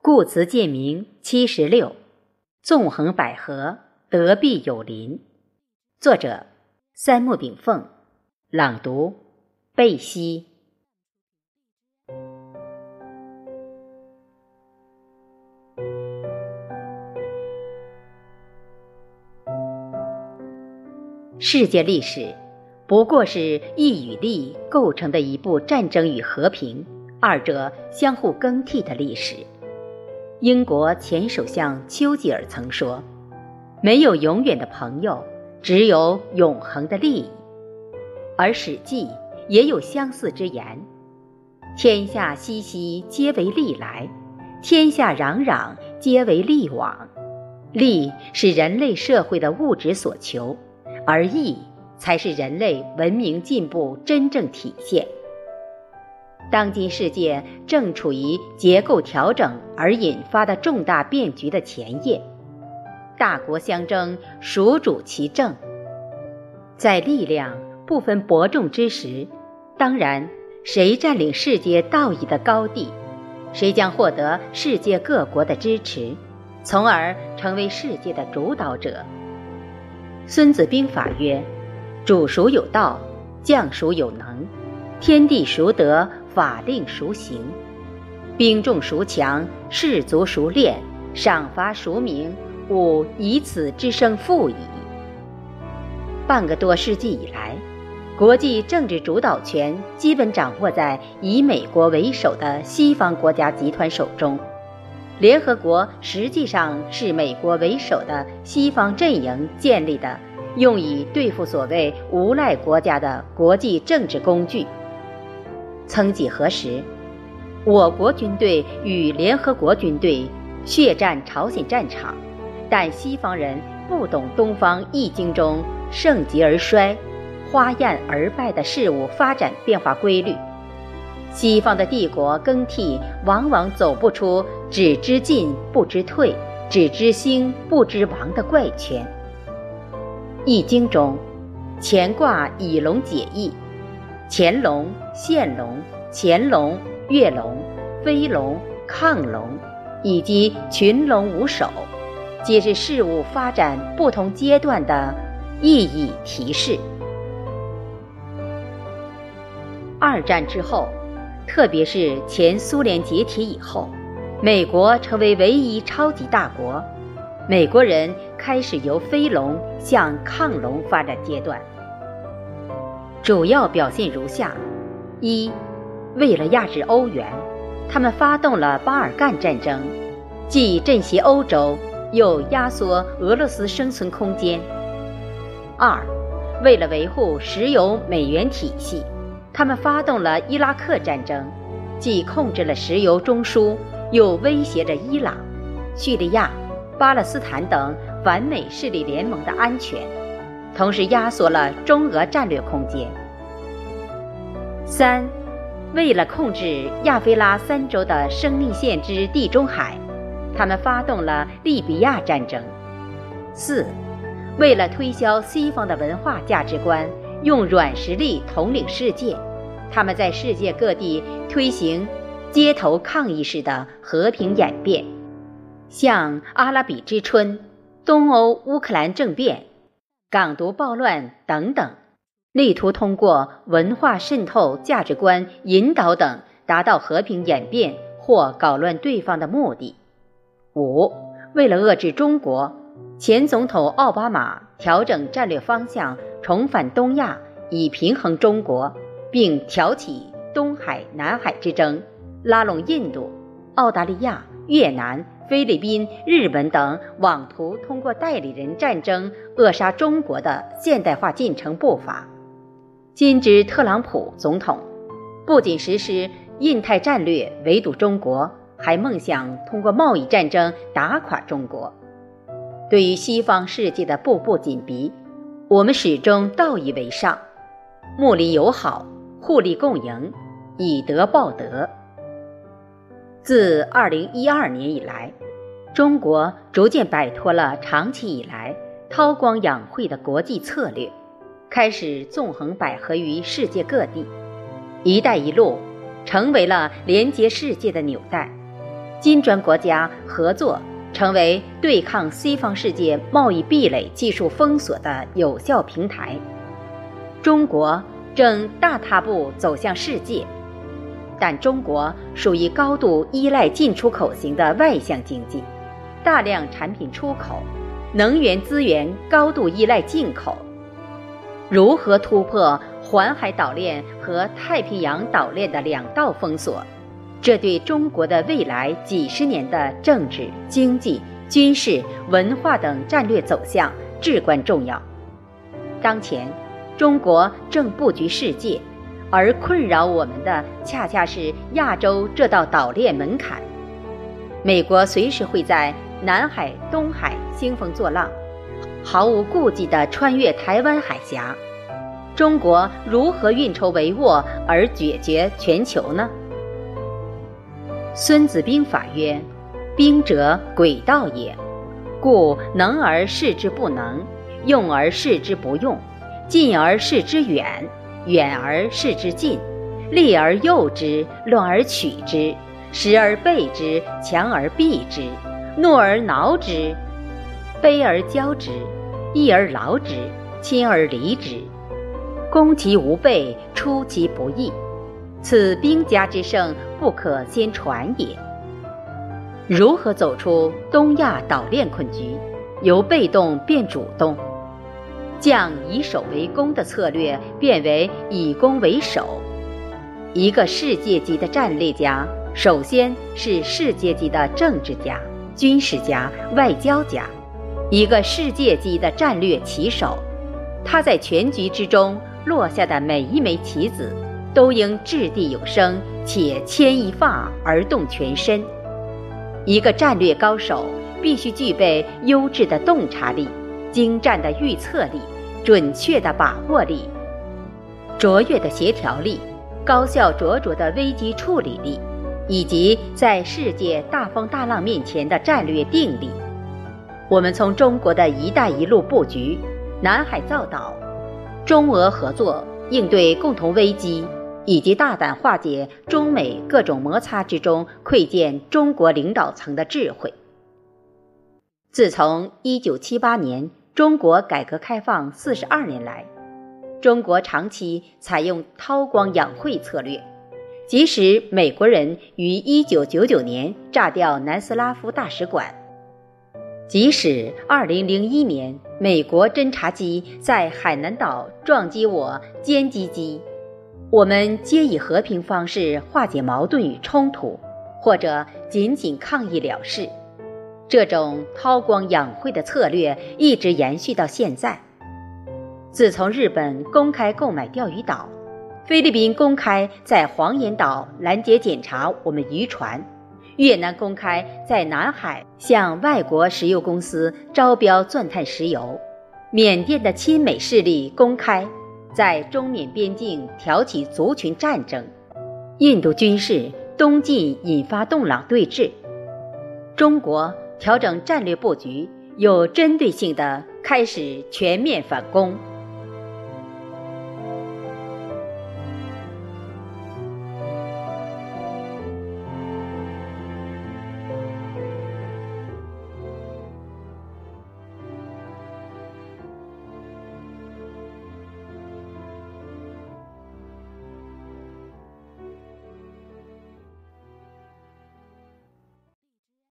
故辞建明七十六，纵横捭阖，德必有邻。作者：三木炳凤，朗读：贝西。世界历史不过是义与利构成的一部战争与和平二者相互更替的历史。英国前首相丘吉尔曾说：“没有永远的朋友，只有永恒的利益。”而《史记》也有相似之言：“天下熙熙，皆为利来；天下攘攘，皆为利往。”利是人类社会的物质所求。而义才是人类文明进步真正体现。当今世界正处于结构调整而引发的重大变局的前夜，大国相争，孰主其政？在力量不分伯仲之时，当然，谁占领世界道义的高地，谁将获得世界各国的支持，从而成为世界的主导者。孙子兵法曰：“主孰有道，将孰有能，天地孰得，法令孰行，兵众孰强，士卒孰练，赏罚孰明，吾以此之胜负矣。”半个多世纪以来，国际政治主导权基本掌握在以美国为首的西方国家集团手中。联合国实际上是美国为首的西方阵营建立的，用以对付所谓无赖国家的国际政治工具。曾几何时，我国军队与联合国军队血战朝鲜战场，但西方人不懂东方易经中盛极而衰、花艳而败的事物发展变化规律。西方的帝国更替往往走不出只知进不知退、只知兴不知亡的怪圈。《易经》中，乾卦以龙解义，乾龙、现龙、乾龙、跃龙、飞龙、亢龙，以及群龙无首，皆是事物发展不同阶段的意义提示。二战之后。特别是前苏联解体以后，美国成为唯一超级大国，美国人开始由飞龙向亢龙发展阶段。主要表现如下：一，为了压制欧元，他们发动了巴尔干战争，既震胁欧洲，又压缩俄罗斯生存空间；二，为了维护石油美元体系。他们发动了伊拉克战争，既控制了石油中枢，又威胁着伊朗、叙利亚、巴勒斯坦等反美势力联盟的安全，同时压缩了中俄战略空间。三，为了控制亚非拉三洲的生命线之地中海，他们发动了利比亚战争。四，为了推销西方的文化价值观，用软实力统领世界。他们在世界各地推行街头抗议式的和平演变，像阿拉比之春、东欧乌克兰政变、港独暴乱等等，力图通过文化渗透、价值观引导等，达到和平演变或搞乱对方的目的。五，为了遏制中国，前总统奥巴马调整战略方向，重返东亚，以平衡中国。并挑起东海、南海之争，拉拢印度、澳大利亚、越南、菲律宾、日本等，妄图通过代理人战争扼杀中国的现代化进程步伐。今之特朗普总统，不仅实施印太战略围堵中国，还梦想通过贸易战争打垮中国。对于西方世界的步步紧逼，我们始终道义为上，睦邻友好。互利共赢，以德报德。自二零一二年以来，中国逐渐摆脱了长期以来韬光养晦的国际策略，开始纵横捭阖于世界各地。“一带一路”成为了连接世界的纽带。金砖国家合作成为对抗西方世界贸易壁垒、技术封锁的有效平台。中国正大踏步走向世界，但中国属于高度依赖进出口型的外向经济，大量产品出口，能源资源高度依赖进口。如何突破环海岛链和太平洋岛链的两道封锁？这对中国的未来几十年的政治、经济、军事、文化等战略走向至关重要。当前，中国正布局世界，而困扰我们的恰恰是亚洲这道岛链门槛。美国随时会在南海、东海兴风作浪，毫无顾忌地穿越台湾海峡。中国如何运筹帷幄而解决全球呢？《孙子兵法》曰：“兵者，诡道也。故能而示之不能，用而示之不用，近而示之远，远而示之近，利而诱之，乱而取之，时而备之，强而避之，怒而挠之，卑而骄之，义而劳之，亲而离之。攻其无备，出其不意。”此兵家之胜，不可先传也。如何走出东亚岛链困局，由被动变主动，将以守为攻的策略变为以攻为守？一个世界级的战略家，首先是世界级的政治家、军事家、外交家，一个世界级的战略棋手，他在全局之中落下的每一枚棋子。都应掷地有声，且牵一发而动全身。一个战略高手必须具备优质的洞察力、精湛的预测力、准确的把握力、卓越的协调力、高效卓着的危机处理力，以及在世界大风大浪面前的战略定力。我们从中国的一带一路布局、南海造岛、中俄合作应对共同危机。以及大胆化解中美各种摩擦之中，窥见中国领导层的智慧。自从一九七八年中国改革开放四十二年来，中国长期采用韬光养晦策略。即使美国人于一九九九年炸掉南斯拉夫大使馆，即使二零零一年美国侦察机在海南岛撞击我歼击机。我们皆以和平方式化解矛盾与冲突，或者仅仅抗议了事。这种韬光养晦的策略一直延续到现在。自从日本公开购买钓鱼岛，菲律宾公开在黄岩岛拦截检查我们渔船，越南公开在南海向外国石油公司招标钻探石油，缅甸的亲美势力公开。在中缅边境挑起族群战争，印度军事东进引发洞朗对峙，中国调整战略布局，有针对性地开始全面反攻。